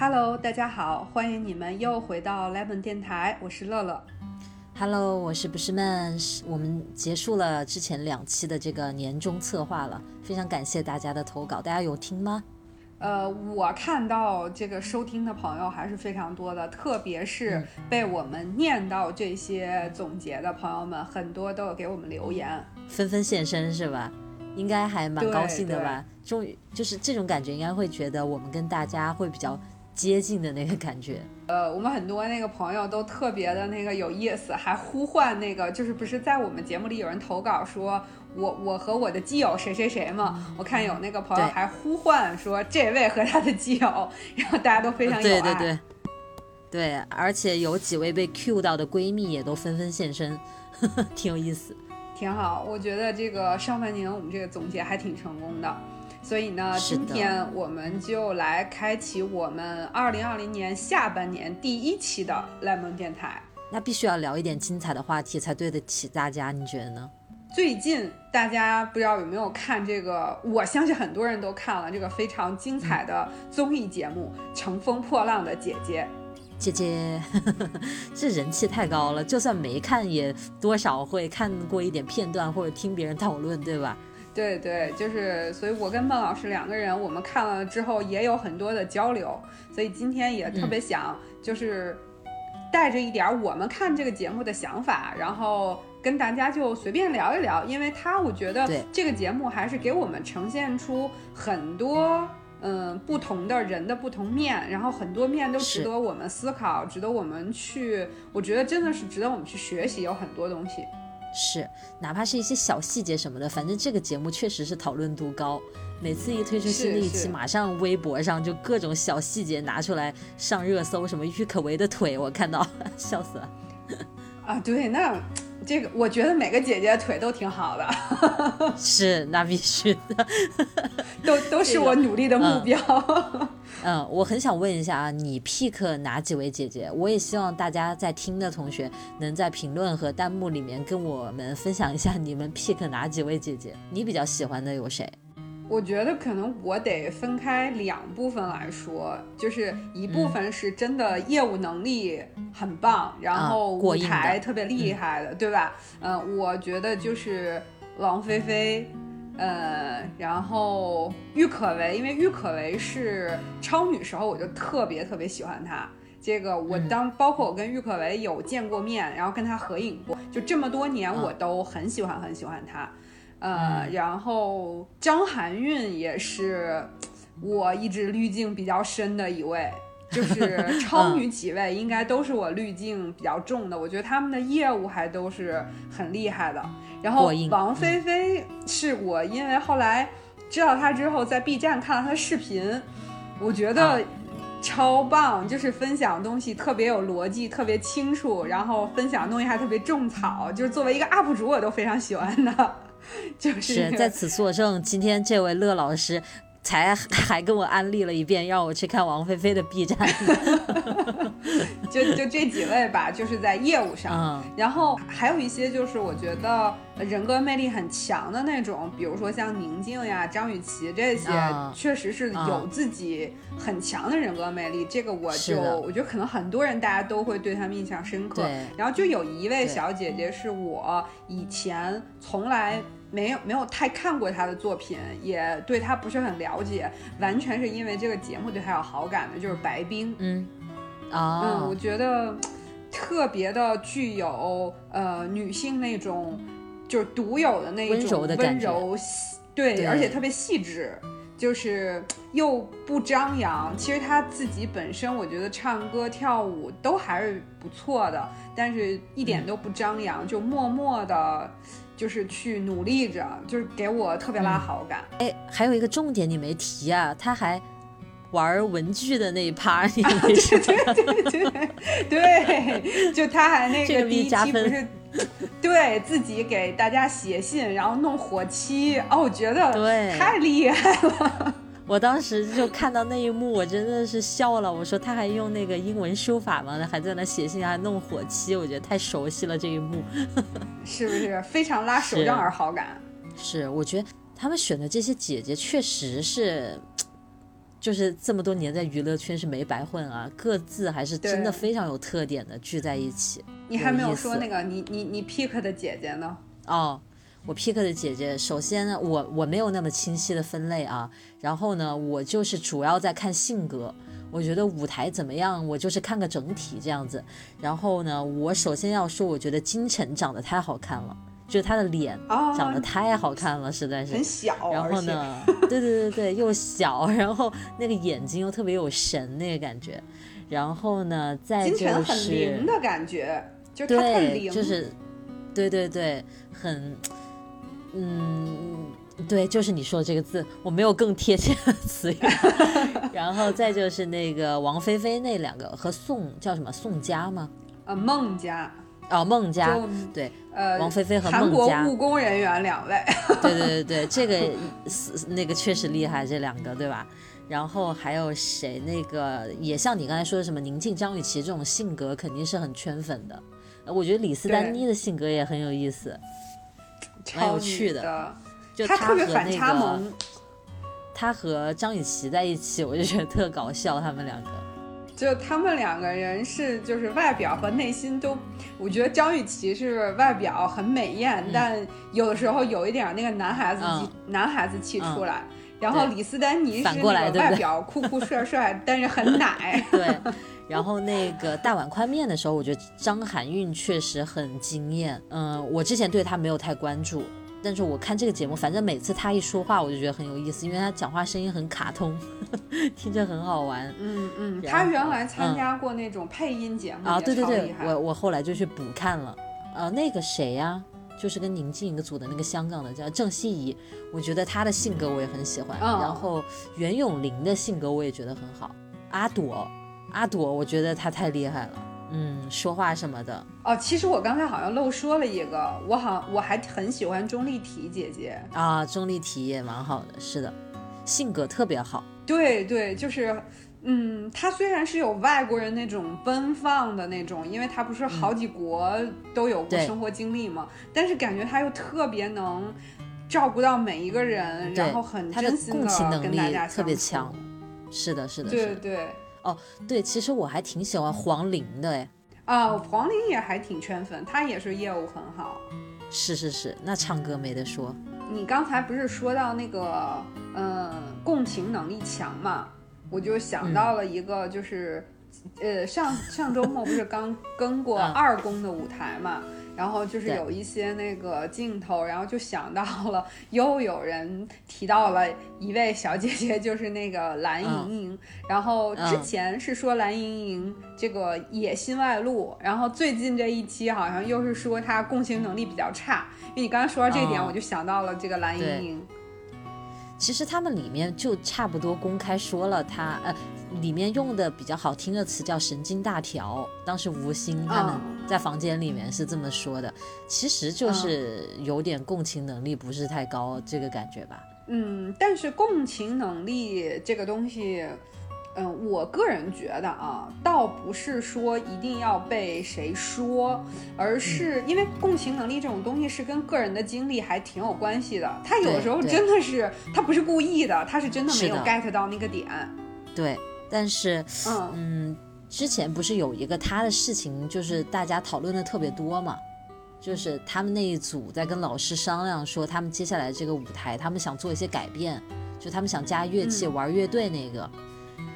Hello，大家好，欢迎你们又回到 Lemon 电台，我是乐乐。Hello，我是不是闷？我们结束了之前两期的这个年终策划了，非常感谢大家的投稿，大家有听吗？呃，我看到这个收听的朋友还是非常多的，特别是被我们念到这些总结的朋友们，很多都有给我们留言。纷纷现身是吧？应该还蛮高兴的吧？终于就是这种感觉，应该会觉得我们跟大家会比较接近的那个感觉。呃，我们很多那个朋友都特别的那个有意思，还呼唤那个，就是不是在我们节目里有人投稿说我我和我的基友谁谁谁嘛？我看有那个朋友还呼唤说这位和他的基友，然后大家都非常有爱。对对对，对，而且有几位被 Q 到的闺蜜也都纷纷现身，挺有意思。挺好，我觉得这个上半年我们这个总结还挺成功的，所以呢，今天我们就来开启我们二零二零年下半年第一期的 Lemon 电台。那必须要聊一点精彩的话题才对得起大家，你觉得呢？最近大家不知道有没有看这个？我相信很多人都看了这个非常精彩的综艺节目《乘风破浪的姐姐》。姐姐呵呵，这人气太高了，就算没看也多少会看过一点片段或者听别人讨论，对吧？对对，就是，所以我跟孟老师两个人，我们看了之后也有很多的交流，所以今天也特别想，就是带着一点儿我们看这个节目的想法，然后跟大家就随便聊一聊，因为他我觉得这个节目还是给我们呈现出很多。嗯，不同的人的不同面，然后很多面都值得我们思考，值得我们去，我觉得真的是值得我们去学习，有很多东西。是，哪怕是一些小细节什么的，反正这个节目确实是讨论度高。每次一推出新的一期，马上微博上就各种小细节拿出来上热搜，什么郁可唯的腿，我看到 笑死了。啊，对，那这个我觉得每个姐姐腿都挺好的，是，那必须的。都都是我努力的目标。嗯，我很想问一下啊，你 pick 哪几位姐姐？我也希望大家在听的同学能在评论和弹幕里面跟我们分享一下你们 pick 哪几位姐姐，你比较喜欢的有谁？我觉得可能我得分开两部分来说，就是一部分是真的业务能力很棒，然后舞台特别厉害的，对吧？嗯、我觉得就是王菲菲。呃，然后郁可唯，因为郁可唯是超女时候，我就特别特别喜欢她。这个我当包括我跟郁可唯有见过面，然后跟她合影过，就这么多年我都很喜欢很喜欢她。呃，然后张含韵也是我一直滤镜比较深的一位，就是 超女几位应该都是我滤镜比较重的，我觉得他们的业务还都是很厉害的。然后王菲菲是我因为后来知道她之后，在 B 站看了她的视频，我觉得啊超棒，就是分享东西特别有逻辑，特别清楚，然后分享的东西还特别种草，就是作为一个 UP 主，我都非常喜欢的。就是在此作证，今天这位乐老师才还 跟我安利了一遍，让我去看王菲菲的 B 站。就就这几位吧，就是在业务上，嗯，然后还有一些就是我觉得人格魅力很强的那种，比如说像宁静呀、张雨绮这些，啊确实是有自己很强的人格魅力。这个我就我觉得可能很多人大家都会对他们印象深刻。然后就有一位小姐姐是我以前从来。没有没有太看过他的作品，也对他不是很了解，完全是因为这个节目对他有好感的，就是白冰。嗯，嗯，啊我，觉得特别的具有呃女性那种就是独有的那一种柔的感觉柔细对，对而且特别细致，就是又不张扬。其实他自己本身，我觉得唱歌跳舞都还是不错的，但是一点都不张扬，就默默的。就是去努力着，就是给我特别拉好感。哎，还有一个重点你没提啊，他还玩文具的那一趴，你没说。对对对，就他还那个个第一期不是对自己给大家写信，然后弄火漆，哦，我觉得对太厉害了。我当时就看到那一幕，我真的是笑了。我说他还用那个英文书法吗？还在那写信，还弄火漆，我觉得太熟悉了这一幕。是不是非常拉手账儿好感？是，我觉得他们选的这些姐姐确实是，就是这么多年在娱乐圈是没白混啊，各自还是真的非常有特点的聚在一起。你还没有说那个你你你 pick 的姐姐呢？哦，我 pick 的姐姐，首先呢，我我没有那么清晰的分类啊，然后呢，我就是主要在看性格，我觉得舞台怎么样，我就是看个整体这样子。然后呢，我首先要说，我觉得金晨长得太好看了。就是他的脸长得太好看了，实在是很小。然后呢，对对对对，又小，然后那个眼睛又特别有神那个感觉。然后呢，再就是很灵的感觉，就是对，就是对对对，很嗯，对，就是你说的这个字，我没有更贴切的 词语。然后再就是那个王菲菲那两个和宋叫什么宋佳吗？呃，孟佳。哦，孟佳对，呃，王菲菲和孟佳，务工人员两位，对对对对，这个那个确实厉害，这两个对吧？然后还有谁？那个也像你刚才说的什么宁静、张雨绮这种性格，肯定是很圈粉的。我觉得李斯丹妮的性格也很有意思，蛮有趣的。就他和那个，他和张雨绮在一起，我就觉得特搞笑，他们两个。就他们两个人是，就是外表和内心都，我觉得张雨绮是外表很美艳，但有的时候有一点那个男孩子男孩子气出来。然后李斯丹妮是那个外表酷酷帅帅，但是很奶。对。然后那个大碗宽面的时候，我觉得张含韵确实很惊艳。嗯，我之前对她没有太关注。但是我看这个节目，反正每次她一说话，我就觉得很有意思，因为她讲话声音很卡通，听着很好玩。嗯嗯，她原来参加过那种配音节目啊，对对对，我我后来就去补看了。呃，那个谁呀，就是跟宁静一个组的那个香港的叫郑希怡，我觉得她的性格我也很喜欢。然后袁咏琳的性格我也觉得很好。阿朵，阿朵，我觉得她太厉害了。嗯，说话什么的哦。其实我刚才好像漏说了一个，我好我还很喜欢钟丽缇姐姐啊。钟丽缇也蛮好的，是的，性格特别好。对对，就是，嗯，他虽然是有外国人那种奔放的那种，因为他不是好几国都有过生活经历嘛，但是感觉他又特别能照顾到每一个人，然后很真心的跟大家特别强。是的，是的，对对。哦，对，其实我还挺喜欢黄龄的哎。啊，黄龄也还挺圈粉，她也是业务很好。是是是，那唱歌没得说。你刚才不是说到那个，嗯，共情能力强嘛？我就想到了一个，就是，呃，上上周末不是刚 跟过二宫的舞台嘛？然后就是有一些那个镜头，然后就想到了，又有人提到了一位小姐姐，就是那个蓝盈莹。然后之前是说蓝盈莹这个野心外露，然后最近这一期好像又是说她共情能力比较差。因为你刚刚说到这点，我就想到了这个蓝盈莹。其实他们里面就差不多公开说了，他呃。里面用的比较好听的词叫神经大条，当时吴昕他们在房间里面是这么说的，其实就是有点共情能力不是太高这个感觉吧。嗯，但是共情能力这个东西，嗯，我个人觉得啊，倒不是说一定要被谁说，而是因为共情能力这种东西是跟个人的经历还挺有关系的。他有的时候真的是他不是故意的，他是真的没有 get 到那个点。对。但是，嗯，之前不是有一个他的事情，就是大家讨论的特别多嘛，就是他们那一组在跟老师商量说，他们接下来这个舞台，他们想做一些改变，就他们想加乐器，玩乐队那个。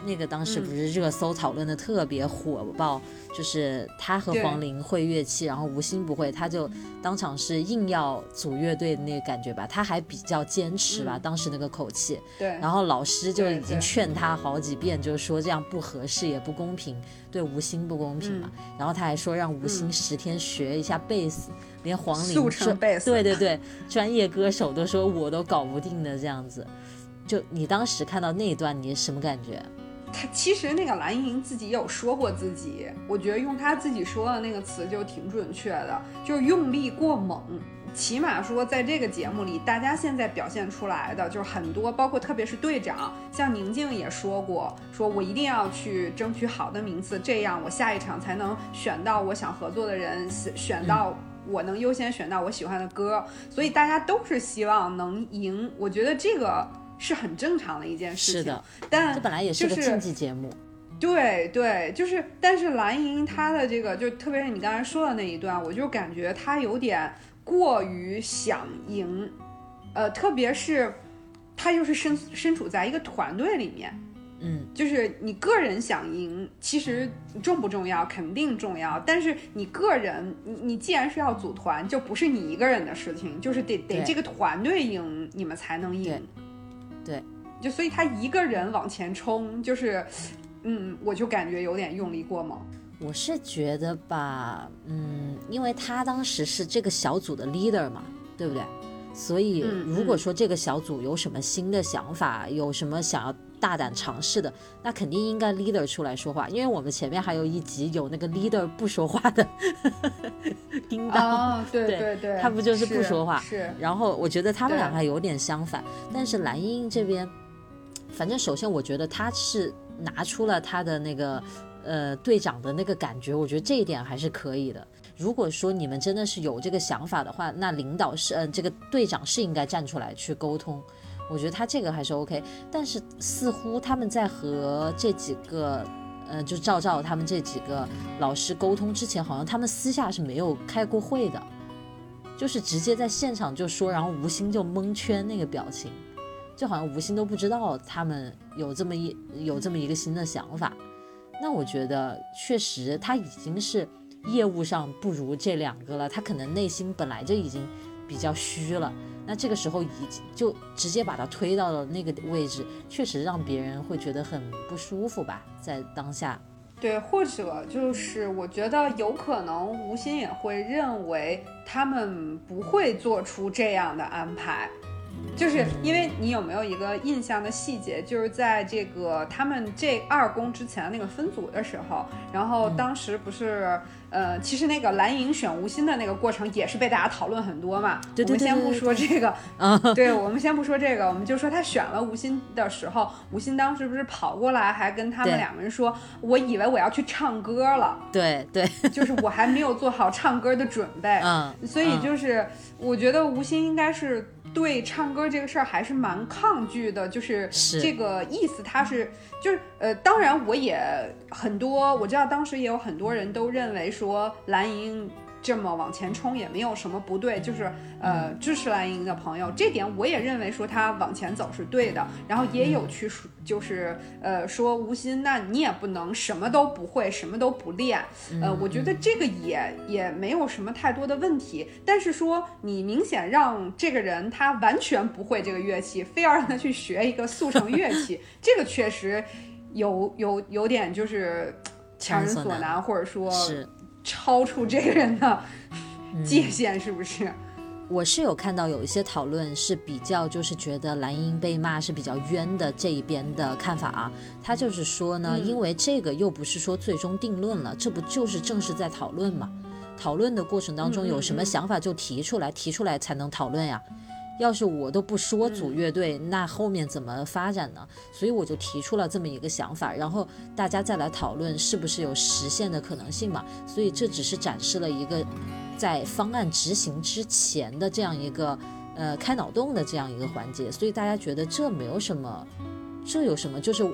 那个当时不是热搜讨论的特别火爆，就是他和黄龄会乐器，然后吴昕不会，他就当场是硬要组乐队的那个感觉吧，他还比较坚持吧，当时那个口气。对。然后老师就已经劝他好几遍，就是说这样不合适也不公平，对吴昕不公平嘛。然后他还说让吴昕十天学一下贝斯，连黄龄对对对，专业歌手都说我都搞不定的这样子。就你当时看到那一段，你什么感觉？他其实那个蓝盈莹自己也有说过自己，我觉得用他自己说的那个词就挺准确的，就是用力过猛。起码说在这个节目里，大家现在表现出来的就是很多，包括特别是队长，像宁静也说过，说我一定要去争取好的名次，这样我下一场才能选到我想合作的人，选到我能优先选到我喜欢的歌。所以大家都是希望能赢。我觉得这个。是很正常的一件事情。是的，但这本来也是个就是竞技节目。对对，就是，但是蓝莹她的这个，就特别是你刚才说的那一段，我就感觉她有点过于想赢，呃，特别是她又是身身处在一个团队里面，嗯，就是你个人想赢，其实重不重要？肯定重要，但是你个人，你你既然是要组团，就不是你一个人的事情，就是得得这个团队赢，你们才能赢。对对就所以他一个人往前冲，就是，嗯，我就感觉有点用力过猛。我是觉得吧，嗯，因为他当时是这个小组的 leader 嘛，对不对？所以嗯如果说这个小组有什么新的想法，有什么想要大胆尝试的，那肯定应该 leader 出来说话。因为我们前面还有一集有那个 leader 不说话的 叮当，哦，对对对对，他不就是不说话是，然后我觉得他们两个还有点相反，但是蓝茵这边，反正首先我觉得他是拿出了他的那个呃队长的那个感觉，我觉得这一点还是可以的。如果说你们真的是有这个想法的话，那领导是嗯、这个队长是应该站出来去沟通，我觉得他这个还是 OK。但是似乎他们在和这几个。呃，就赵赵他们这几个老师沟通之前，好像他们私下是没有开过会的。就是直接在现场就说，然后吴昕就蒙圈那个表情，就好像吴昕都不知道他们有这么一有这么一个新的想法。那我觉得确实他已经是业务上不如这两个了，他可能内心本来就已经比较虚了。那这个时候已经就直接把他推到了那个位置，确实让别人会觉得很不舒服吧，在当下。对，或者就是我觉得有可能吴昕也会认为他们不会做出这样的安排，就是因为你有没有一个印象的细节，就是在这个他们这二公之前那个分组的时候，然后当时不是。呃，其实那个蓝莹选吴昕的那个过程也是被大家讨论很多嘛。对对对我们先不说这个，啊，对，我们先不说这个，我们就说他选了吴昕的时候，吴昕当时不是跑过来还跟他们对两个人说：“我以为我要去唱歌了，对对，就是我还没有做好唱歌的准备。”嗯，所以嗯就是我觉得吴昕应该是对唱歌这个事儿还是蛮抗拒的，就是是这个意思。他是就是呃，当然我也很多，我知道当时也有很多人都认为说蓝莹这么往前冲也没有什么不对，就是呃支持蓝莹的朋友，这点我也认为说他往前走是对的。然后也有去说，就是呃说吴昕，那你也不能什么都不会，什么都不练。呃，我觉得这个也也没有什么太多的问题。但是说你明显让这个人他完全不会这个乐器，非要让他去学一个速成乐器，这个确实有有有点就是强人所难难，或者说是。超出这个人的嗯界限，是不是？我是有看到有一些讨论是比较就是觉得蓝英被骂是比较冤的这一边的看法啊，他就是说呢，嗯因为这个又不是说最终定论了，这不就是正是在讨论嘛？讨论的过程当中有什么嗯想法就提出来，提出来才能讨论呀。要是我都不说组乐队，那后面怎么发展呢？所以我就提出了这么一个想法，然后大家再来讨论是不是有实现的可能性嘛。所以这只是展示了一个在方案执行之前的这样一个呃开脑洞的这样一个环节，所以大家觉得这没有什么，这有什么就是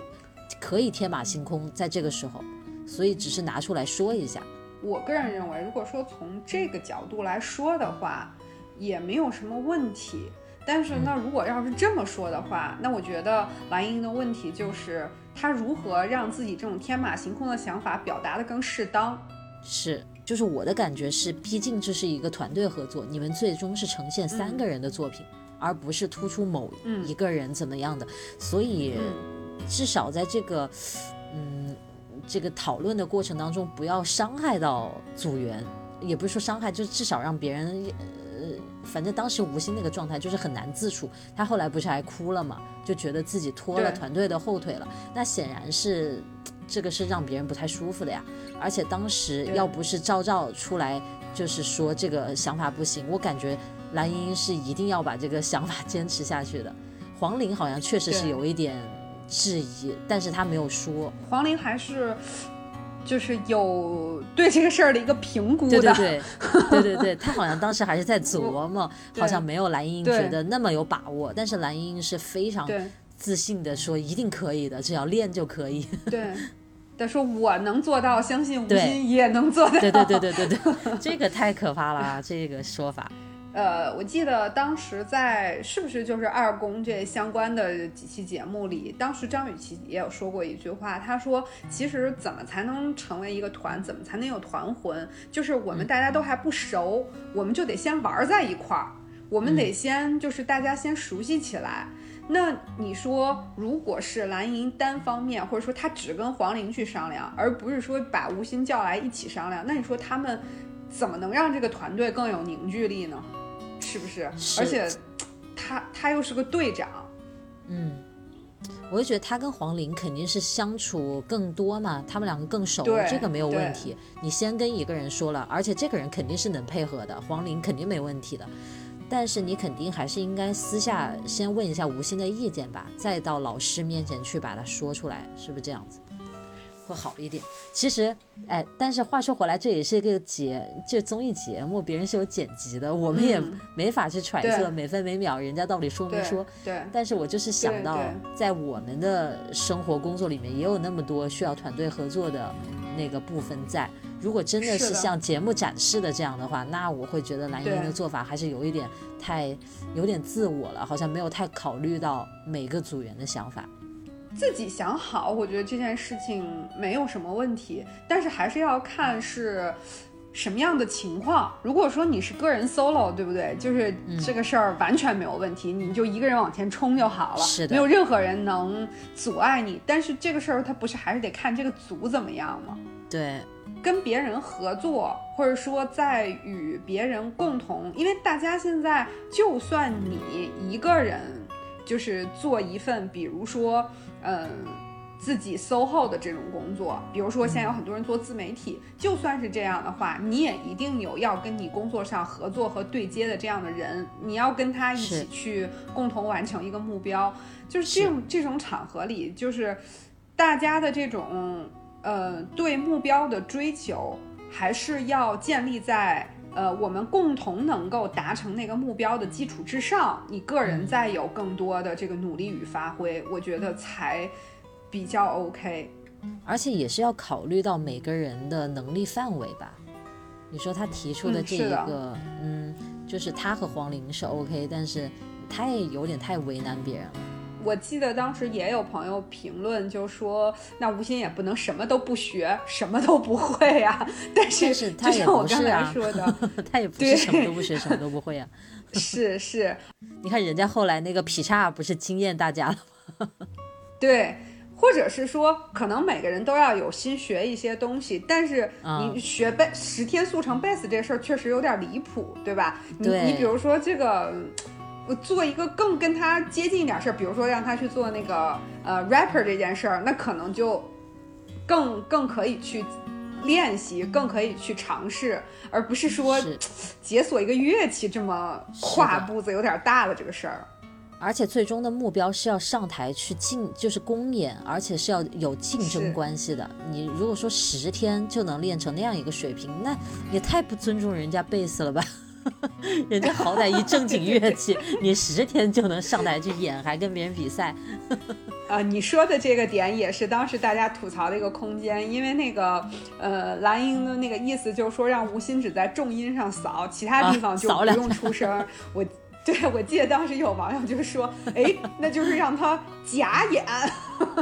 可以天马行空在这个时候，所以只是拿出来说一下。我个人认为，如果说从这个角度来说的话，也没有什么问题。但是那，如果要是这么说的话，那我觉得蓝莹的问题就是她如何让自己这种天马行空的想法表达的更适当。是，就是我的感觉是，毕竟这是一个团队合作，你们最终是呈现三个人的作品，而不是突出某嗯一个人怎么样的，所以嗯至少在这个嗯这个讨论的过程当中，不要伤害到组员，也不是说伤害，就是至少让别人呃，反正当时吴昕那个状态就是很难自处，他后来不是还哭了嘛，就觉得自己拖了团队的后腿了，那显然是。这个是让别人不太舒服的呀，而且当时要不是赵照出来，就是说这个想法不行，我感觉蓝莹莹是一定要把这个想法坚持下去的。黄龄好像确实是有一点质疑，但是他没有说。黄龄还是就是有对这个事儿的一个评估的。对对对 对对对，他好像当时还是在 琢磨，好像没有蓝莹莹觉得那么有把握，但是蓝莹莹是非常自信的说一定可以的，只要练就可以。对，他说我能做到，相信吴对昕也能做到。对对对对对对，这个太可怕了啊，这个说法。呃，我记得当时在是不是就是二宫这相关的几期节目里，当时张雨绮也有说过一句话，她说：“其实怎么才能成为一个团，怎么才能有团魂？就是我们大家都还不熟，我们就得先玩在一块儿，我们得先就是大家先熟悉起来。那你说，如果是蓝莹莹单方面，或者说她只跟黄龄去商量，而不是说把吴昕叫来一起商量，那你说他们怎么能让这个团队更有凝聚力呢？是不是？是而且他他又是个队长，嗯，我就觉得他跟黄龄肯定是相处更多嘛，他们两个更熟，这个没有问题。你先跟一个人说了，而且这个人肯定是能配合的，黄龄肯定没问题的。但是你肯定还是应该私下先问一下吴昕的意见吧，再到老师面前去把它说出来，是不是这样子？会好一点。其实，哎，但是话说回来，这也是一个节，这综艺节目，别人是有剪辑的，我们也嗯没法去揣测每分每秒人家到底说没说。对但是我就是想到在我们的生活工作里面，也有那么多需要团队合作的那个部分在。如果真的是像节目展示的这样的话，那我会觉得蓝莹莹的做法还是有一点太有点自我了，好像没有太考虑到每个组员的想法。自己想好，我觉得这件事情没有什么问题，但是还是要看是。什么样的情况？如果说你是个人 solo，对不对？就是嗯这个事儿完全没有问题，你就一个人往前冲就好了，是的没有任何人能阻碍你。但是这个事儿它不是还是得看这个组怎么样吗？对，跟别人合作，或者说在与别人共同，因为大家现在就算你一个人，就是做一份，比如说，嗯。自己 SOHO 的这种工作，比如说现在有很多人做自媒体，就算是这样的话，你也一定有要跟你工作上合作和对接的这样的人，你要跟他一起去共同完成一个目标。就是这种这种场合里，就是大家的这种呃对目标的追求，还是要建立在呃我们共同能够达成那个目标的基础之上，你个人再有更多的这个努力与发挥，我觉得才比较 OK。而且也是要考虑到每个人的能力范围吧。你说他提出的这一个，嗯，就是他和黄龄是 OK，但是他也有点太为难别人了。我记得当时也有朋友评论，就说那吴昕也不能什么都不学，什么都不会呀、但是但是他也就像我刚才说的，他也不对是什么都不学，什么都不会啊。是是，你看人家后来那个劈叉不是惊艳大家了吗？对，或者是说，可能每个人都要有心学一些东西，但是嗯你学贝十天速成贝斯这事儿确实有点离谱，对吧？你你比如说这个。我做一个更跟他接近一点事儿，比如说让他去做那个呃 rapper 这件事儿，那可能就更更可以去练习，更可以去尝试，而不是说是解锁一个乐器这么跨步子有点大的这个事儿。而且最终的目标是要上台去竞，就是公演，而且是要有竞争关系的。你如果说十天就能练成那样一个水平，那也太不尊重人家贝斯了吧？人家好歹一正经乐器，你十天就能上台去演，还跟别人比赛，呃，你说的这个点也是当时大家吐槽的一个空间，因为那个呃蓝英的那个意思就是说让吴昕只在重音上扫，其他地方就不用出声儿。我对我记得当时有网友就说，哎，那就是让他假演。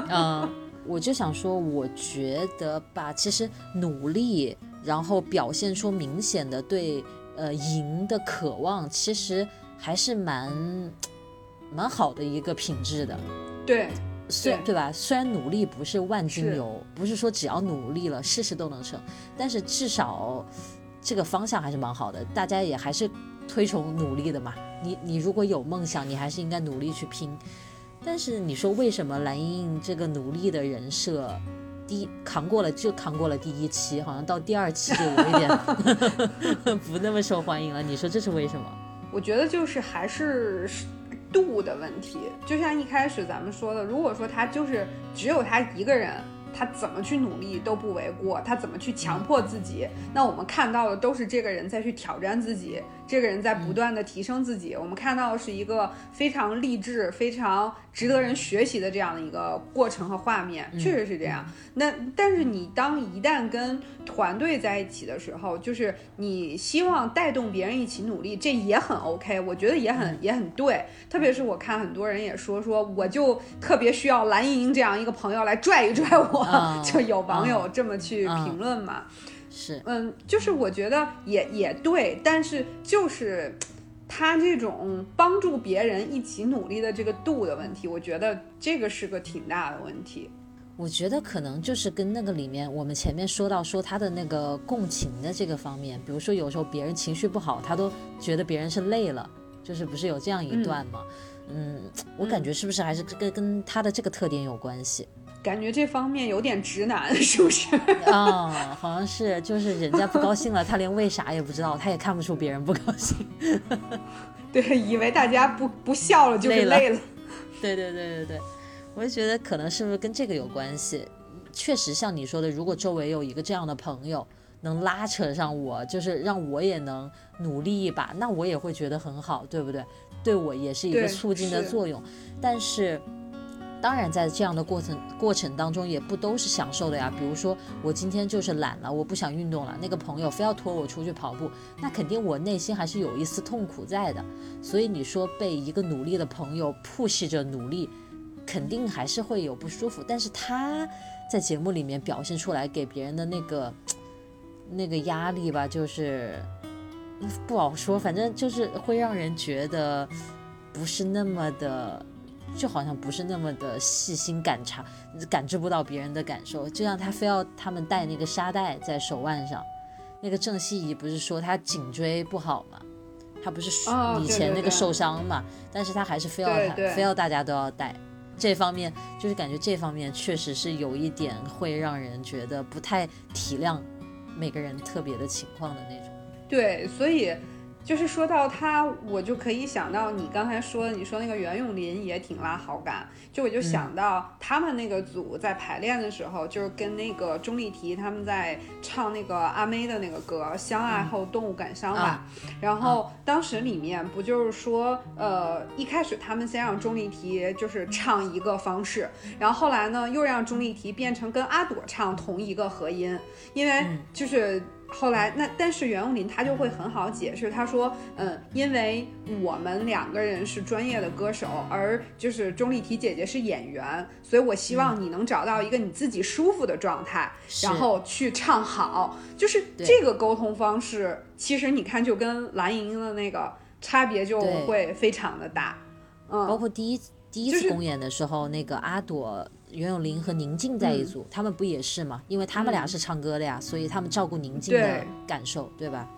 嗯，我就想说，我觉得吧，其实努力，然后表现出明显的对呃赢的渴望，其实还是蛮蛮好的一个品质的。对，虽对对吧？虽然努力不是万金是油，不是说只要努力了事事都能成，但是至少这个方向还是蛮好的。大家也还是推崇努力的嘛。你你如果有梦想，你还是应该努力去拼。但是你说为什么蓝莹莹这个努力的人设，第扛过了就扛过了第一期，好像到第二期就有一点 不那么受欢迎了？你说这是为什么？我觉得就是还是度的问题。就像一开始咱们说的，如果说他就是只有他一个人，他怎么去努力都不为过，他怎么去强迫自己，那我们看到的都是这个人在去挑战自己，这个人在不断的提升自己。我们看到的是一个非常励志、非常值得人学习的这样的一个过程和画面，确实是这样。那但是你当一旦跟团队在一起的时候，就是你希望带动别人一起努力，这也很 OK，我觉得也很也很对。特别是我看很多人也说说，我就特别需要蓝莹莹这样一个朋友来拽一拽我，就有网友这么去评论嘛。是，嗯，就是我觉得也也对，但是就是他这种帮助别人一起努力的这个度的问题，我觉得这个是个挺大的问题。我觉得可能就是跟那个里面我们前面说到说他的那个共情的这个方面，比如说有时候别人情绪不好，他都觉得别人是累了，就是不是有这样一段吗？嗯，我感觉是不是还是跟跟他的这个特点有关系？感觉这方面有点直男，是不是？啊，好像是，就是人家不高兴了，他连为啥也不知道，他也看不出别人不高兴。对，以为大家不不笑了就是累了。对对对对对。我就觉得可能是不是跟这个有关系？确实像你说的，如果周围有一个这样的朋友能拉扯上我，就是让我也能努力一把，那我也会觉得很好，对不对？对我也是一个促进的作用。但是，当然在这样的过程过程当中，也不都是享受的呀。比如说我今天就是懒了，我不想运动了，那个朋友非要拖我出去跑步，那肯定我内心还是有一丝痛苦在的。所以你说被一个努力的朋友 push 着努力。肯定还是会有不舒服，但是他在节目里面表现出来给别人的那个那个压力吧，就是不好说，反正就是会让人觉得不是那么的，就好像不是那么的细心感察，感知不到别人的感受，就像他非要他们戴那个沙袋在手腕上，那个郑希怡不是说她颈椎不好吗？她不是以前那个受伤嘛，但是她还是非要她非要大家都要戴。这方面就是感觉这方面确实是有一点会让人觉得不太体谅每个人特别的情况的那种。对，所以。就是说到他，我就可以想到你刚才说，你说那个袁咏琳也挺拉好感，就我就想到他们那个组在排练的时候，就是跟那个钟丽缇他们在唱那个阿妹的那个歌《相爱后动物感伤》吧。然后当时里面不就是说，呃，一开始他们先让钟丽缇就是唱一个方式，然后后来呢又让钟丽缇变成跟阿朵唱同一个和音，因为就是。后来，那但是袁咏琳她就会很好解释，她说，嗯，因为我们两个人是专业的歌手，而就是钟丽缇姐姐是演员，所以我希望你能找到一个你自己舒服的状态，然后去唱好。就是这个沟通方式，其实你看就跟蓝盈莹的那个差别就会非常的大。嗯，包括第一第一次公演的时候，那个阿朵。袁咏琳和宁静在一组，他们不也是吗？因为他们俩是唱歌的呀，所以他们照顾宁静的感受，对吧？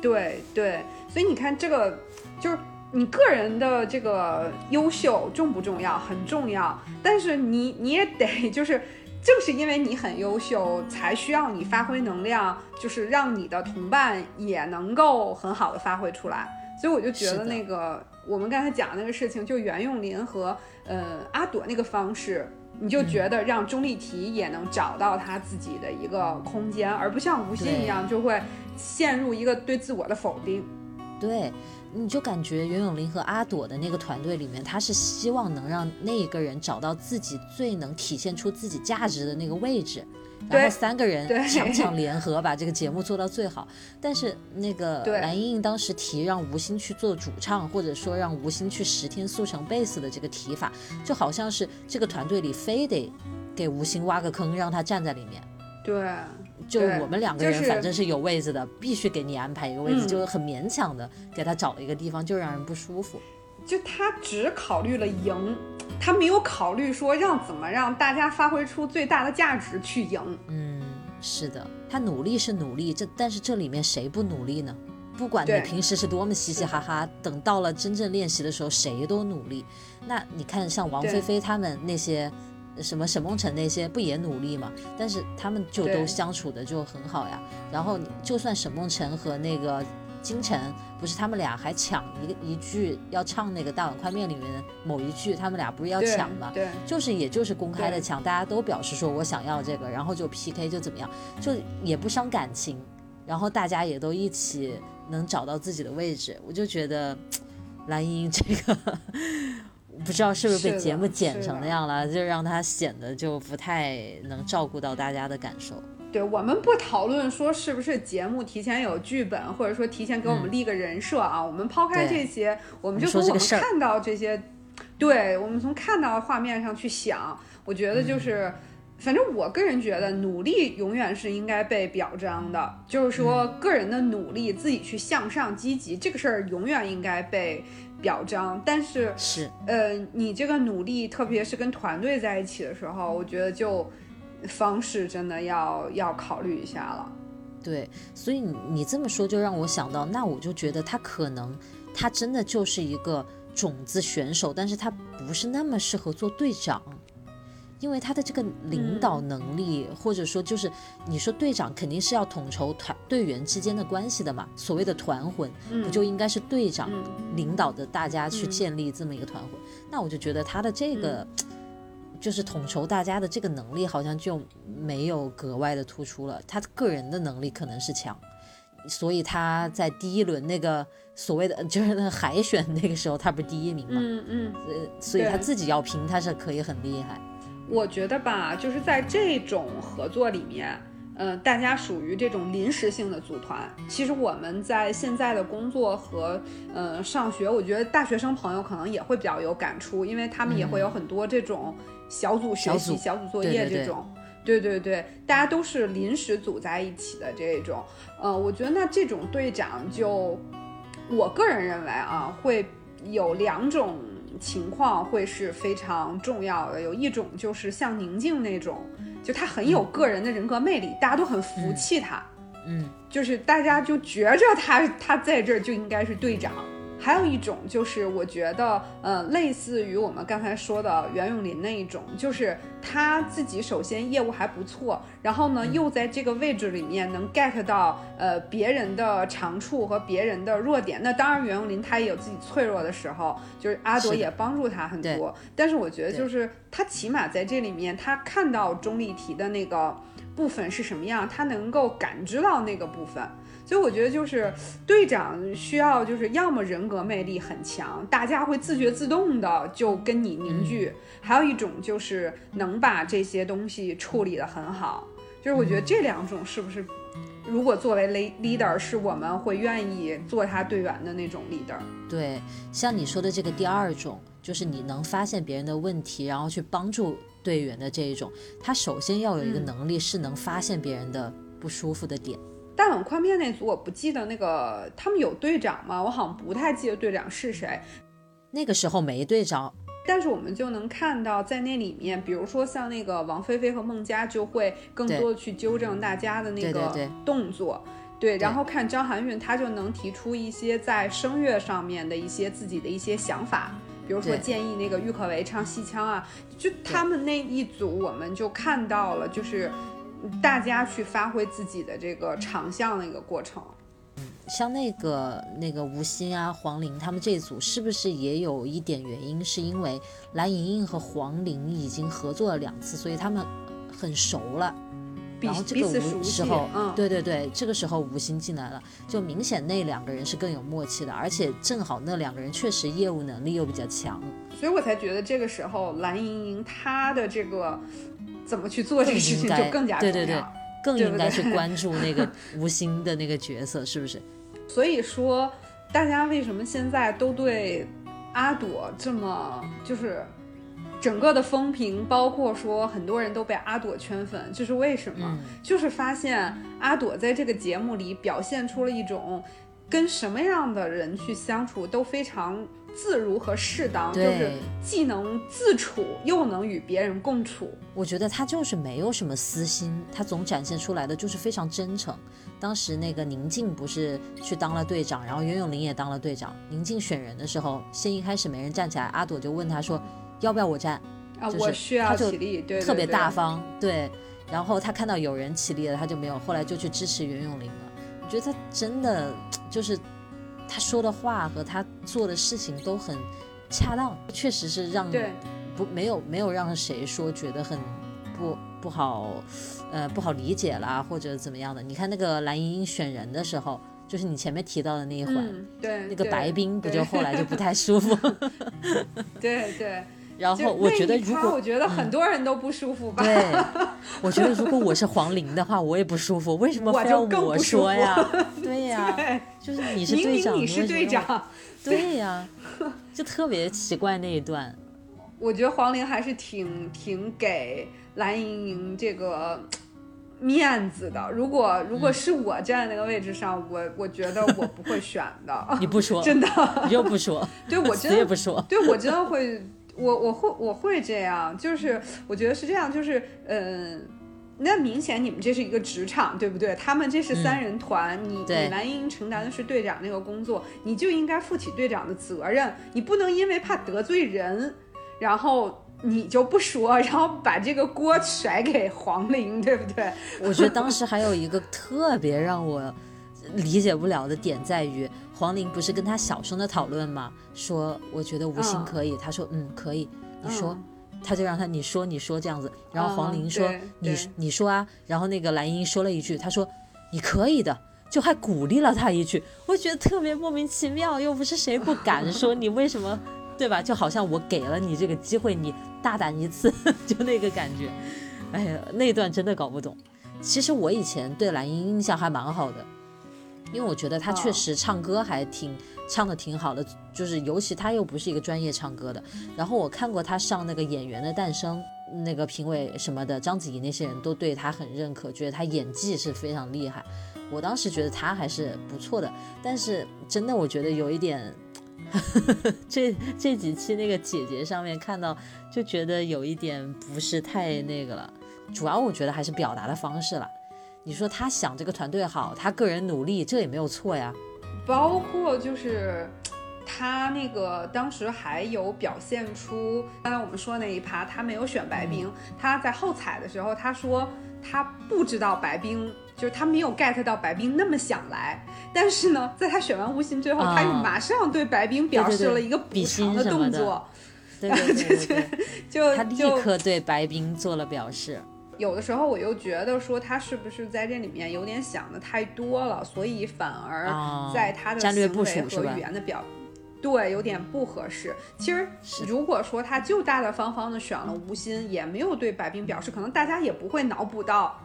对对，所以你看这个，就是你个人的这个优秀重不重要？很重要。但是你你也得就是，正是因为你很优秀，才需要你发挥能量，就是让你的同伴也能够很好的发挥出来。所以我就觉得那个我们刚才讲那个事情，就袁咏琳和呃阿朵那个方式。你就觉得让钟丽缇也能找到她自己的一个空间，而不像吴昕一样就会陷入一个对自我的否定。对，你就感觉袁咏琳和阿朵的那个团队里面，她是希望能让那一个人找到自己最能体现出自己价值的那个位置。然后三个人 强强联合把这个节目做到最好，但是那个蓝莹莹当时提让吴昕去做主唱，或者说让吴昕去十天速成贝斯的这个提法，就好像是这个团队里非得给吴昕挖个坑，让他站在里面。对，就我们两个人反正是有位子的，必须给你安排一个位子，就很勉强的给他找了一个地方，就让人不舒服。就他只考虑了赢。他没有考虑说让怎么让大家发挥出最大的价值去赢。嗯，是的，他努力是努力，这但是这里面谁不努力呢？不管你平时是多么嘻嘻哈哈，等到了真正练习的时候，谁都努力。那你看，像王菲菲他们那些，什么沈梦辰那些，不也努力吗？但是他们就都相处的就很好呀。然后就算沈梦辰和那个金晨不是他们俩还抢一个一句要唱那个大碗宽面里面的某一句，他们俩不是要抢吗？对，就是也就是公开的抢，大家都表示说我想要这个，然后就 PK 就怎么样，就也不伤感情，然后大家也都一起能找到自己的位置，我就觉得蓝莹莹这个 不知道是不是被节目剪成那样了，就让她显得就不太能照顾到大家的感受。对我们不讨论说是不是节目提前有剧本，或者说提前给我们立个人设啊。我们抛开这些，我们就从我们看到这些，对我们从看到的画面上去想，我觉得就是。嗯反正我个人觉得，努力永远是应该被表彰的。就是说，嗯个人的努力，自己去向上、积极，这个事儿永远应该被表彰。但是，是，呃，你这个努力，特别是跟团队在一起的时候，我觉得就方式真的要要考虑一下了。对，所以你你这么说就让我想到，那我就觉得他可能他真的就是一个种子选手，但是他不是那么适合做队长。因为他的这个领导能力，或者说就是你说队长肯定是要统筹团队员之间的关系的嘛，所谓的团魂，不就应该是队长嗯领导的大家去嗯建立这么一个团魂？那我就觉得他的这个、就是统筹大家的这个能力，好像就没有格外的突出了。他个人的能力可能是强，所以他在第一轮那个所谓的 就是那个海选那个时候，他不是第一名嘛，嗯嗯，呃，所以他自己要拼，他是可以很厉害。我觉得吧，就是在这种合作里面，呃，大家属于这种临时性的组团。其实我们在现在的工作和呃上学，我觉得大学生朋友可能也会比较有感触，因为他们也会有很多这种小组学习、小组作业这种。对对对，大家都是临时组在一起的这种，呃，我觉得那这种队长就，我个人认为啊，会有两种情况会是非常重要的。有一种就是像宁静那种，就他很有个人的人格魅力，大家都很服气他，嗯，就是大家就觉着他他在这儿就应该是队长。还有一种就是，我觉得，呃，类似于我们刚才说的袁咏琳那一种，就是他自己首先业务还不错，然后呢，又在这个位置里面能 get 到呃别人的长处和别人的弱点。那当然，袁咏琳她也有自己脆弱的时候，就是阿朵也帮助她很对多。但是我觉得，就是他起码在这里面，他看到钟丽缇的那个部分是什么样，他能够感知到那个部分。所以我觉得就是队长需要就是要么人格魅力很强，大家会自觉自动的就跟你凝聚；还有一种就是能把这些东西处理得很好。就是我觉得这两种是不是，如果作为 le- leader，是我们会愿意做他队员的那种 leader。对，像你说的这个第二种，就是你能发现别人的问题，然后去帮助队员的这一种，他首先要有一个嗯能力是能发现别人的不舒服的点。大碗宽面那组我不记得那个他们有队长吗？我好像不太记得队长是谁。那个时候没队长，但是我们就能看到，在那里面，比如说像那个王菲菲和孟佳，就会更多的去纠正大家的那个对对对动作。对，然后看张含韵，她就能提出一些在声乐上面的一些自己的一些想法，比如说建议那个郁可唯唱戏腔啊，就他们那一组，我们就看到了，就是大家去发挥自己的这个长项的一个过程。像那个那个吴昕啊、黄龄他们这一组，是不是也有一点原因？是因为蓝盈莹和黄龄已经合作了两次，所以他们很熟了。彼然后这个时候，嗯，对对对，这个时候吴昕进来了，就明显那两个人是更有默契的，而且正好那两个人确实业务能力又比较强，所以我才觉得这个时候蓝盈莹她的这个怎么去做这个事情就更加重要。对对对，更应该去关 注那个吴昕的那个角色，是不是？所以说，大家为什么现在都对阿朵这么就是整个的风评，包括说很多人都被阿朵圈粉，这是为什么？嗯，就是发现阿朵在这个节目里表现出了一种跟什么样的人去相处都非常自如和适当，就对是既能自处，又能与别人共处。我觉得他就是没有什么私心，他总展现出来的就是非常真诚。当时那个宁静不是去当了队长，然后袁咏琳也当了队长。宁静选人的时候，先一开始没人站起来，阿朵就问他说要不要我站，啊，就是我需要他就起立，对特别大对方，对。然后他看到有人起立了，他就没有，后来就去支持袁咏琳了。我觉得他真的就是他说的话和他做的事情都很恰当，确实是让不没有没有让谁说觉得很不不好，呃不好理解啦或者怎么样的。你看那个蓝莹莹选人的时候，就是你前面提到的那一环，嗯，对，那个白冰不就后来就不太舒服。对对，就然后我觉得如果我觉得很多人都不舒服吧。对，我觉得如果我是黄龄的话，我也不舒服。为什么非要就更我说呀？对呀，对，就是你是明队长，明你是。队长，对呀，就特别奇怪那一段。我觉得黄龄还是挺挺给蓝盈莹这个面子的。如果如果嗯是我站在那个位置上，我我觉得我不会选的，你不说，真的。你又不说，对我死真的也不说。对我真的会，我我会我会这样，就是我觉得是这样，就是嗯。那明显你们这是一个职场，对不对？他们这是三人团，你你蓝莹莹承担的是队长那个工作，你就应该负起队长的责任，你不能因为怕得罪人，然后你就不说，然后把这个锅甩给黄龄，对不对？我觉得当时还有一个特别让我理解不了的点在于，黄玲不是跟他小声的讨论吗？说我觉得吴昕嗯可以，他说嗯可以，你说。嗯他就让他你说你说这样子，然后黄龄嗯说、对你你说啊，然后那个蓝莹莹说了一句，他说你可以的，就还鼓励了他一句，我觉得特别莫名其妙，又不是谁不敢 说，你为什么对吧？就好像我给了你这个机会，你大胆一次，就那个感觉，哎呀，那段真的搞不懂。其实我以前对蓝莹莹印象还蛮好的，因为我觉得他确哦实唱歌还挺、唱的挺好的，就是尤其他又不是一个专业唱歌的。然后我看过他上那个《演员的诞生》，那个评委什么的，章子怡那些人都对他很认可，觉得他演技是非常厉害。我当时觉得他还是不错的，但是真的我觉得有一点。呵 呵这这几期那个姐姐上面看到，就觉得有一点不是太那个了。主要我觉得还是表达的方式了。你说他想这个团队好，他个人努力，这也没有错呀。包括就是他那个当时还有表现出刚才我们说那一趴，他没有选白冰，他在后采的时候他说他不知道白冰。就是他没有 get 到白冰那么想来，但是呢，在他选完吴昕之后，啊他又马上对白冰表示了一个补偿的动作，对对对对对，就他立刻对白冰做了表示。有的时候我又觉得说他是不是在这里面有点想的太多了，所以反而啊在他的战略部行为和语言的表，对，有点不合适。其实是如果说他就大大方方的选了吴昕，也没有对白冰表示，可能大家也不会脑补到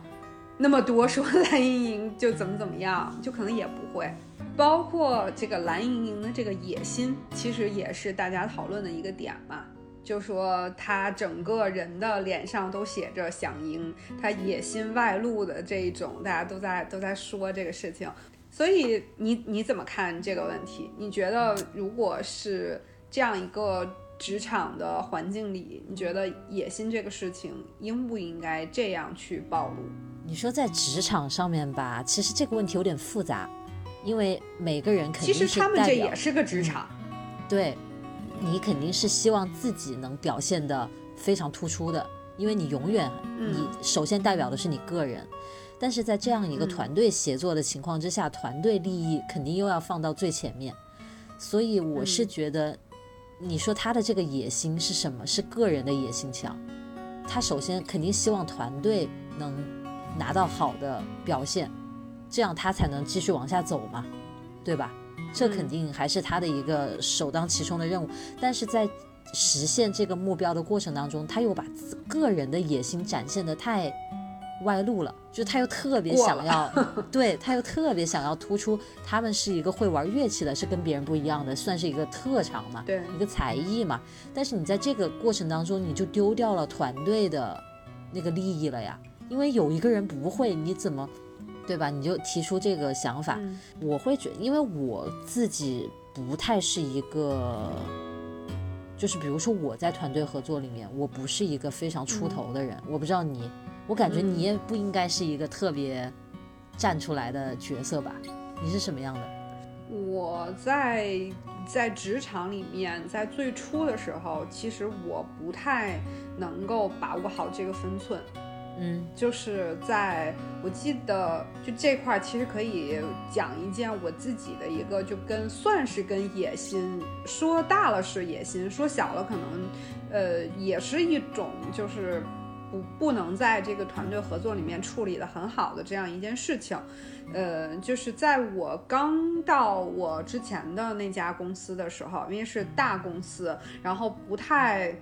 那么多，说 蓝盈莹就怎么怎么样，就可能也不会。包括这个蓝盈莹的这个野心，其实也是大家讨论的一个点嘛。就说他整个人的脸上都写着想赢，他野心外露的这一种，大家都在都在说这个事情。所以你你怎么看这个问题？你觉得如果是这样一个职场的环境里，你觉得野心这个事情应不应该这样去暴露？你说在职场上面吧，其实这个问题有点复杂，因为每个人肯定其实是代表他们这也，是个职场，对，你肯定是希望自己能表现的非常突出的，因为你永远嗯你首先代表的是你个人。但是在这样一个嗯团队协作的情况之下，团队利益肯定又要放到最前面，所以我是嗯觉得，你说他的这个野心是什么？是个人的野心强。他首先肯定希望团队能拿到好的表现，这样他才能继续往下走嘛，对吧？这肯嗯定还是他的一个首当其冲的任务。但是在实现这个目标的过程当中，他又把自个人的野心展现的太外露了，就他又特别想要，对他又特别想要突出他们是一个会玩乐器的，是跟别人不一样的，算是一个特长嘛，对一个才艺嘛。但是你在这个过程当中，你就丢掉了团队的那个利益了呀，因为有一个人不会，你怎么？对吧？你就提出这个想法，嗯我会觉，因为我自己不太是一个，就是比如说我在团队合作里面，我不是一个非常出头的人。我不知道你，我感觉你也不应该是一个特别站出来的角色吧？你是什么样的？我在在职场里面，在最初的时候，其实我不太能够把握好这个分寸。嗯，就是在我记得就这块儿，其实可以讲一件我自己的一个，就跟算是跟野心说大了是野心，说小了可能，呃，也是一种就是不不能在这个团队合作里面处理的很好的这样一件事情。呃，就是在我刚到我之前的那家公司的时候，因为是大公司，然后不太。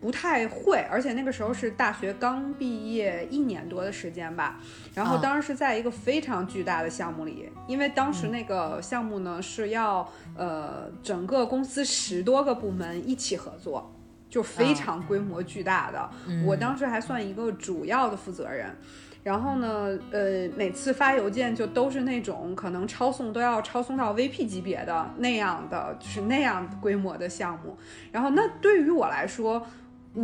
不太会，而且那个时候是大学刚毕业一年多的时间吧，然后当时是在一个非常巨大的项目里，因为当时那个项目呢是要呃整个公司十多个部门一起合作，就非常规模巨大的。我当时还算一个主要的负责人，然后呢，呃，每次发邮件就都是那种可能抄送都要抄送到 VP 级别的那样的，就是那样规模的项目。然后那对于我来说。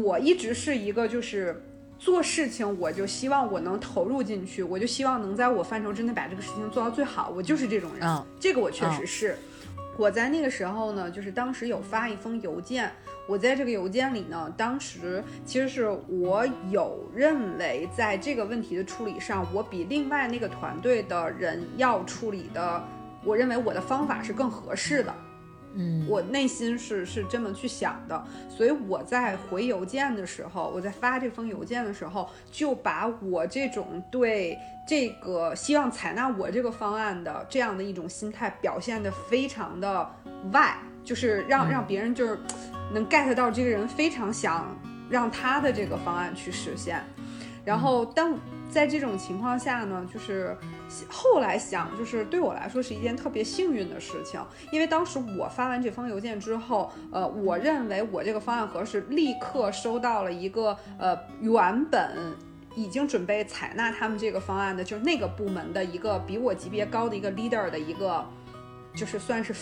我一直是一个，就是做事情，我就希望我能投入进去，我就希望能在我范畴之内把这个事情做到最好。我就是这种人，这个我确实是。我在那个时候呢，就是当时有发一封邮件，我在这个邮件里呢，当时其实是我有认为，在这个问题的处理上，我比另外那个团队的人要处理的，我认为我的方法是更合适的。嗯，我内心是是这么去想的，所以我在回邮件的时候，我在发这封邮件的时候，就把我这种对这个希望采纳我这个方案的这样的一种心态表现的非常的外，就是让让别人就是能 get 到这个人非常想让他的这个方案去实现，然后当。在这种情况下呢，就是后来想，就是对我来说是一件特别幸运的事情，因为当时我发完这封邮件之后，呃，我认为我这个方案合适，立刻收到了一个呃原本已经准备采纳他们这个方案的，就是那个部门的一个比我级别高的一个 leader 的一个，就是算是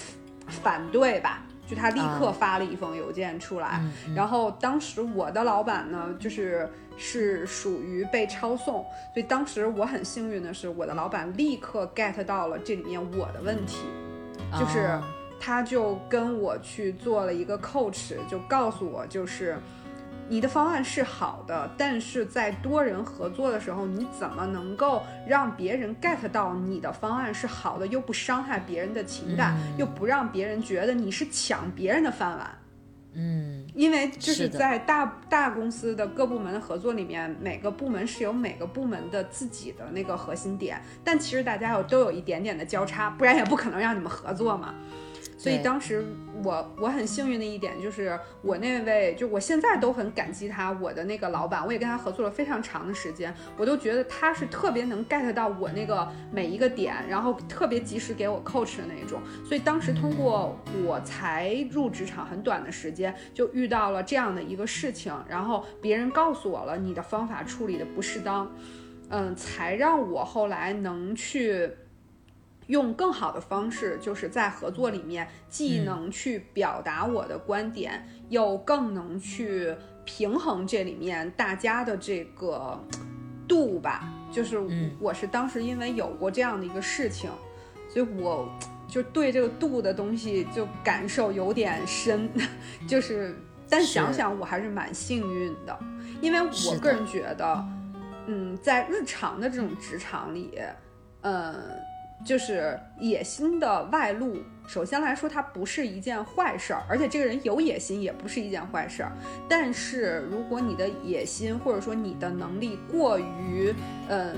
反对吧。就他立刻发了一封邮件出来，然后当时我的老板呢，就是是属于被抄送，所以当时我很幸运的是，我的老板立刻 get 到了这里面我的问题，就是他就跟我去做了一个 coach，就告诉我就是。你的方案是好的，但是在多人合作的时候，你怎么能够让别人 get 到你的方案是好的，又不伤害别人的情感，又不让别人觉得你是抢别人的饭碗？嗯，因为就是在大大公司的各部门的合作里面，每个部门是有每个部门的自己的那个核心点，但其实大家有都有一点点的交叉，不然也不可能让你们合作嘛。所以当时我我很幸运的一点就是我那位就我现在都很感激他，我的那个老板，我也跟他合作了非常长的时间，我都觉得他是特别能 get 到我那个每一个点，然后特别及时给我 coach 的那种。所以当时通过我才入职场很短的时间，就遇到了这样的一个事情，然后别人告诉我了你的方法处理的不适当，嗯，才让我后来能去。用更好的方式，就是在合作里面，既能去表达我的观点，又更能去平衡这里面大家的这个度吧。就是我是当时因为有过这样的一个事情，所以我就对这个度的东西就感受有点深。就是，但想想我还是蛮幸运的，因为我个人觉得，嗯，在日常的这种职场里，嗯。就是野心的外露，首先来说，它不是一件坏事儿，而且这个人有野心也不是一件坏事儿。但是如果你的野心或者说你的能力过于嗯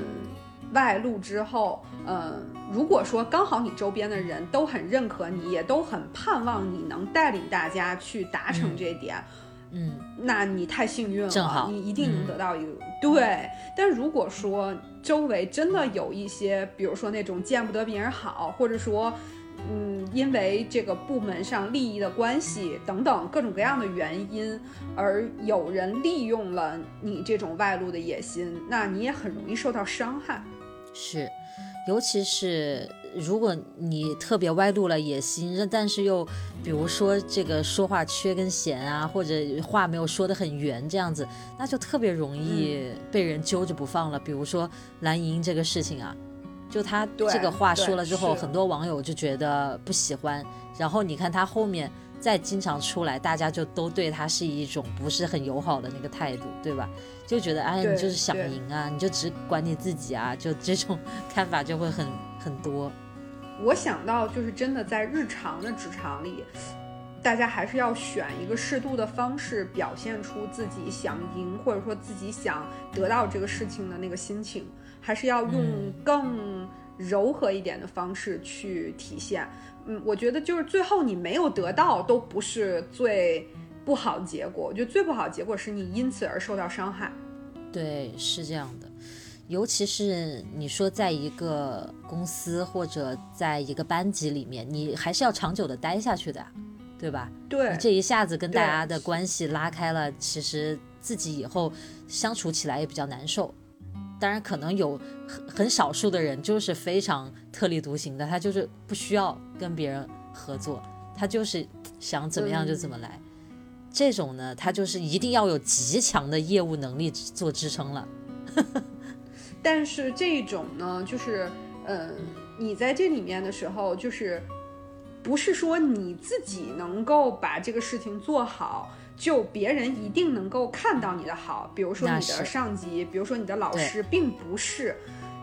外露之后，嗯，如果说刚好你周边的人都很认可你，也都很盼望你能带领大家去达成这点。嗯，那你太幸运了，你一定能得到一个对。但如果说周围真的有一些，比如说那种见不得别人好，或者说，嗯，因为这个部门上利益的关系等等各种各样的原因，而有人利用了你这种外露的野心，那你也很容易受到伤害。是，尤其是。如果你特别歪路了也行，但是又比如说这个说话缺根弦啊，或者话没有说得很圆这样子，那就特别容易被人揪着不放了。比如说蓝莹这个事情啊，就他这个话说了之后，很多网友就觉得不喜欢。然后你看他后面再经常出来，大家就都对他是一种不是很友好的那个态度，对吧？就觉得哎，你就是想赢啊，你就只管你自己啊，就这种 看法就会很很多。我想到就是真的在日常的职场里，大家还是要选一个适度的方式，表现出自己想赢或者说自己想得到这个事情的那个心情，还是要用更柔和一点的方式去体现。嗯，我觉得就是最后你没有得到，都不是最不好的结果。我觉得最不好的结果是你因此而受到伤害。对，是这样的。尤其是你说在一个公司或者在一个班级里面，你还是要长久的待下去的，对吧？对。你这一下子跟大家的关系拉开了，其实自己以后相处起来也比较难受。当然，可能有很很少数的人就是非常特立独行的，他就是不需要跟别人合作，他就是想怎么样就怎么来。这种呢，他就是一定要有极强的业务能力做支撑了。但是这种呢，就是，嗯，你在这里面的时候，就是不是说你自己能够把这个事情做好，就别人一定能够看到你的好。比如说你的上级，比如说你的老师，并不是，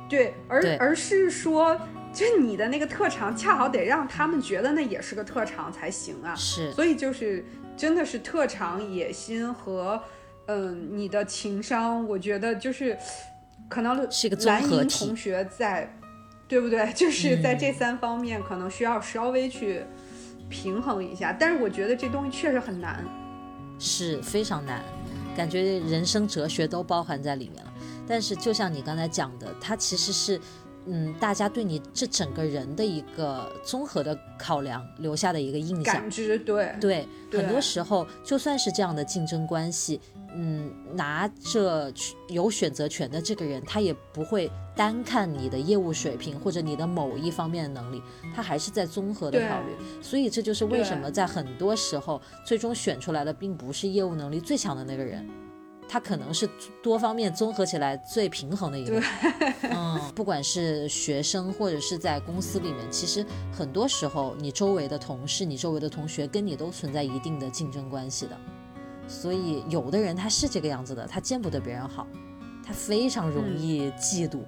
对，而而是说，就你的那个特长，恰好得让他们觉得那也是个特长才行啊。是，所以就是真的是特长、野心和，嗯，你的情商，我觉得就是。可能是个蓝莹同学在，对不对？就是在这三方面，可能需要稍微去平衡一下。但是我觉得这东西确实很难，是非常难，感觉人生哲学都包含在里面了。但是就像你刚才讲的，它其实是。嗯，大家对你这整个人的一个综合的考量留下的一个印象，感知对。对，很多时候就算是这样的竞争关系，嗯，拿着有选择权的这个人，他也不会单看你的业务水平或者你的某一方面的能力，他还是在综合的考虑。所以这就是为什么在很多时候，最终选出来的并不是业务能力最强的那个人。他可能是多方面综合起来最平衡的一个，嗯，不管是学生或者是在公司里面，其实很多时候你周围的同事、你周围的同学跟你都存在一定的竞争关系的，所以有的人他是这个样子的，他见不得别人好，他非常容易嫉妒，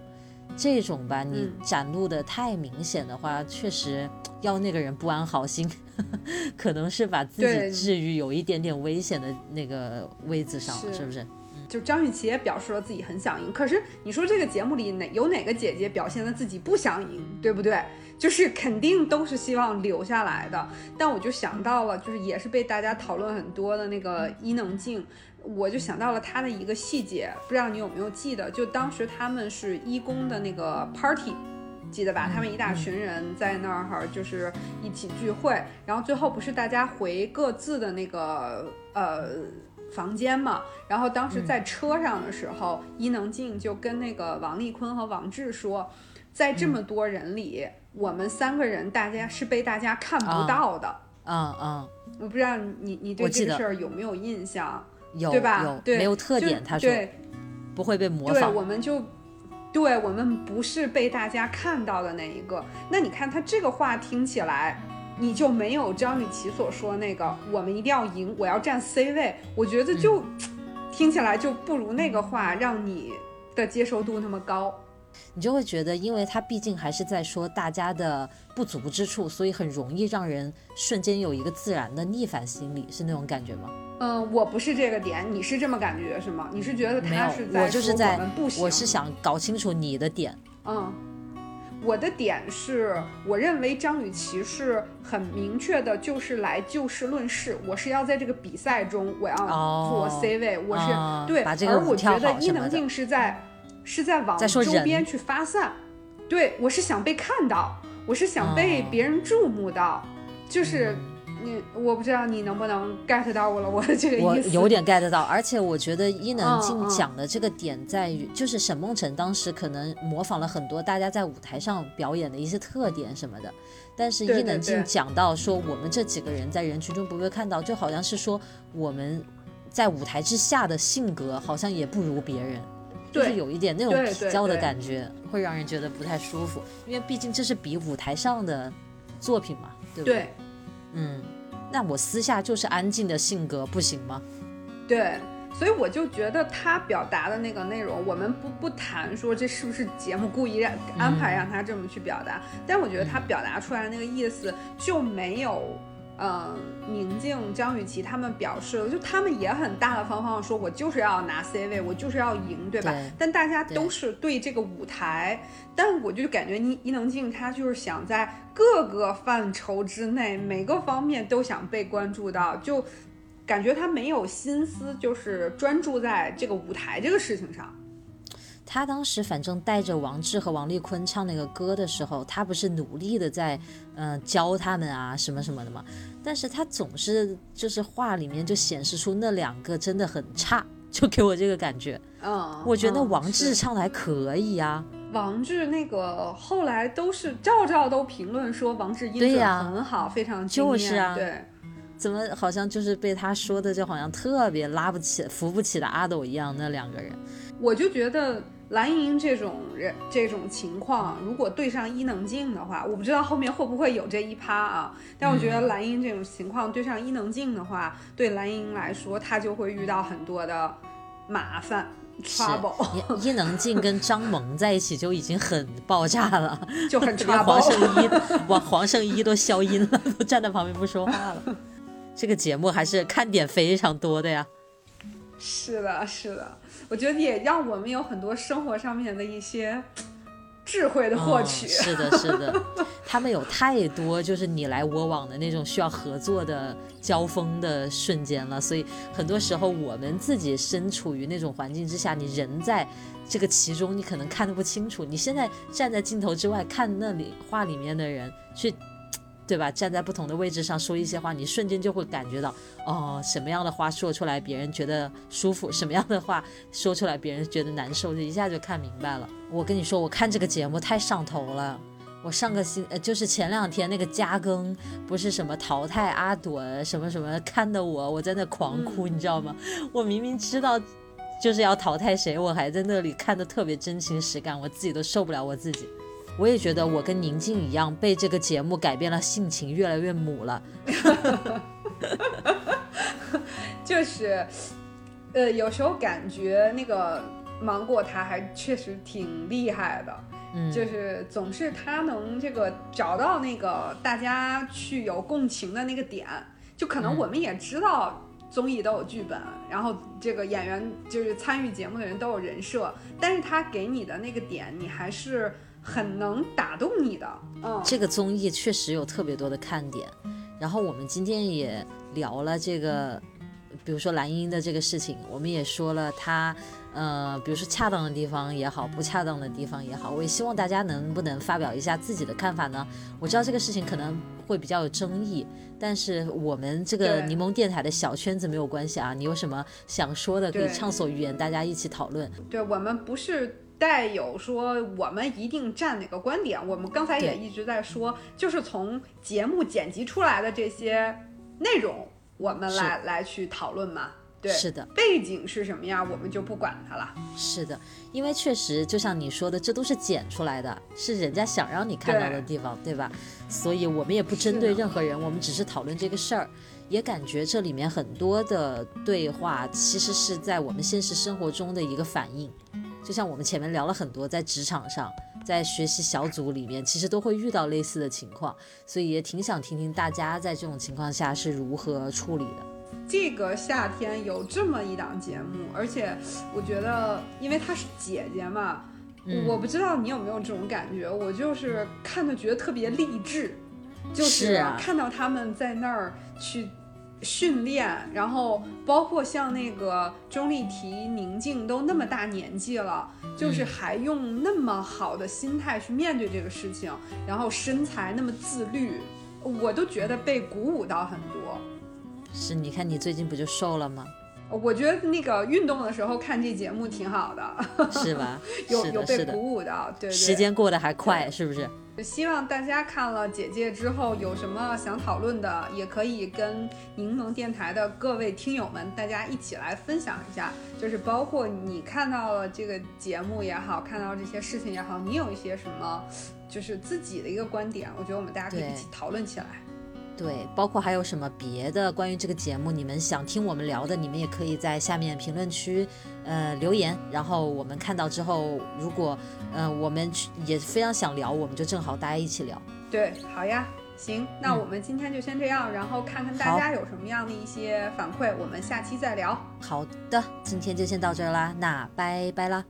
这种吧，你展露的太明显的话，确实要那个人不安好心，可能是把自己置于有一点点危险的那个位置上了，是不是？就张雨绮也表示了自己很想赢，可是你说这个节目里哪有哪个姐姐表现的自己不想赢，对不对？就是肯定都是希望留下来的。但我就想到了，就是也是被大家讨论很多的那个伊能静，我就想到了她的一个细节，不知道你有没有记得？就当时他们是一公的那个 party，记得吧？他们一大群人在那儿哈，就是一起聚会，然后最后不是大家回各自的那个呃。房间嘛，然后当时在车上的时候，伊能静就跟那个王丽坤和王志说，在这么多人里，我们三个人大家是被大家看不到的。嗯嗯，我不知道你你对这个事儿有没有印象？有，对吧？对，没有特点，他说不会被模仿。对，我们就对我们不是被大家看到的那一个。那你看他这个话听起来。你就没有张雨绮所说那个，我们一定要赢，我要占 C 位。我觉得就 听起来就不如那个话让你的接受度那么高。你就会觉得，因为他毕竟还是在说大家的不足之处，所以很容易让人瞬间有一个自然的逆反心理，是那种感觉吗？嗯，我不是这个点，你是这么感觉是吗？你是觉得他是在说我们不行？我是想搞清楚你的点。嗯。我的点是，我认为张雨绮是很明确的，就是来就事论事。我是要在这个比赛中，我要做 C 位，我是对。而我觉得伊能静是在是在往周边去发散。对，我是想被看到，我是想被别人注目到，就是。你我不知道你能不能 get 到我了，我的这个意思。我有点 get 到，而且我觉得伊能静讲的这个点在于，就是沈梦辰当时可能模仿了很多大家在舞台上表演的一些特点什么的，但是伊能静讲到说我们这几个人在人群中不被看到，就好像是说我们在舞台之下的性格好像也不如别人，就是有一点那种比较的感觉，会让人觉得不太舒服，因为毕竟这是比舞台上的作品嘛，对不对？嗯。那我私下就是安静的性格，不行吗？对。所以我就觉得他表达的那个内容，我们不不谈说这是不是节目故意让安排让他这么去表达，但我觉得他表达出来的那个意思就没有，嗯，宁静、张雨绮他们表示，就他们也很大大方方的说，我就是要拿 C 位，我就是要赢，对吧？但大家都是对这个舞台，但我就感觉伊伊能静她就是想在各个范畴之内，每个方面都想被关注到，就。感觉她没有心思，就是专注在这个舞台这个事情上。他当时反正带着王志和王丽坤唱那个歌的时候，他不是努力的在嗯教他们啊什么什么的嘛？但是他总是就是话里面就显示出那两个真的很差，就给我这个感觉。嗯，我觉得王志唱的还可以啊。王志那个后来都是赵赵都评论说王志音准很好，非常就是啊，对。怎么好像就是被他说的，就好像特别拉不起、扶不起的阿斗一样？那两个人，我就觉得蓝盈莹这种人这种情况，如果对上伊能静的话，我不知道后面会不会有这一趴啊。但我觉得蓝盈莹这种情况对上伊能静的话，对蓝盈莹来说，她就会遇到很多的麻烦。trouble。伊能静跟张萌在一起就已经很爆炸了，就很 黄圣依，黄黄圣依都消音了，都站在旁边不说话了。这个节目还是看点非常多的呀，是的，是的，我觉得也让我们有很多生活上面的一些 智慧的获取。是的，是的，他们有太多就是你来我往的那种需要合作的交锋的瞬间了，所以很多时候我们自己身处于那种环境之下，你人在这个其中，你可能看得不清楚。你现在站在镜头之外看那里画里面的人去。对吧？站在不同的位置上说一些话，你瞬间就会感觉到，哦，什么样的话说出来别人觉得舒服，什么样的话说出来别人觉得难受，就一下就看明白了。我跟你说，我看这个节目太上头了。我上个星，呃，就是前两天那个加更，不是什么淘汰阿朵什么什么，看的我我在那狂哭，你知道吗？我明明知道就是要淘汰谁，我还在那里看的特别真情实感，我自己都受不了我自己。我也觉得我跟宁静一样，被这个节目改变了性情，越来越母了。就是，呃，有时候感觉那个芒果台还确实挺厉害的，嗯，就是总是他能这个找到那个大家去有共情的那个点，就可能我们也知道综艺都有剧本，然后这个演员就是参与节目的人都有人设，但是他给你的那个点，你还是。很能打动你的，嗯，这个综艺确实有特别多的看点。然后我们今天也聊了这个，比如说蓝英的这个事情，我们也说了他，呃，比如说恰当的地方也好，不恰当的地方也好，我也希望大家能不能发表一下自己的看法呢？我知道这个事情可能会比较有争议，但是我们这个柠檬电台的小圈子没有关系啊，你有什么想说的可以畅所欲言，大家一起讨论。对我们不是。带有说我们一定站哪个观点，我们刚才也一直在说，就是从节目剪辑出来的这些内容，我们来来去讨论嘛。对，是的，背景是什么样，我们就不管它了。是的，因为确实就像你说的，这都是剪出来的，是人家想让你看到的地方，对吧？所以我们也不针对任何人，我们只是讨论这个事儿，也感觉这里面很多的对话其实是在我们现实生活中的一个反应。就像我们前面聊了很多，在职场上，在学习小组里面，其实都会遇到类似的情况，所以也挺想听听大家在这种情况下是如何处理的。这个夏天有这么一档节目，而且我觉得，因为她是姐姐嘛，我不知道你有没有这种感觉，我就是看的觉得特别励志，就是看到他们在那儿去。训练，然后包括像那个钟丽缇、宁静都那么大年纪了，就是还用那么好的心态去面对这个事情，然后身材那么自律，我都觉得被鼓舞到很多。是，你看你最近不就瘦了吗？我觉得那个运动的时候看这节目挺好的，是吧？有有被鼓舞到，对对。时间过得还快，是不是？希望大家看了姐姐之后有什么想讨论的，也可以跟柠檬电台的各位听友们，大家一起来分享一下。就是包括你看到了这个节目也好，看到这些事情也好，你有一些什么，就是自己的一个观点，我觉得我们大家可以一起讨论起来。对，包括还有什么别的关于这个节目，你们想听我们聊的，你们也可以在下面评论区呃留言，然后我们看到之后，如果呃我们也非常想聊，我们就正好大家一起聊。对，好呀。行，那嗯我们今天就先这样，然后看看大家有什么样的一些反馈，我们下期再聊。好的，今天就先到这儿啦，那拜拜啦。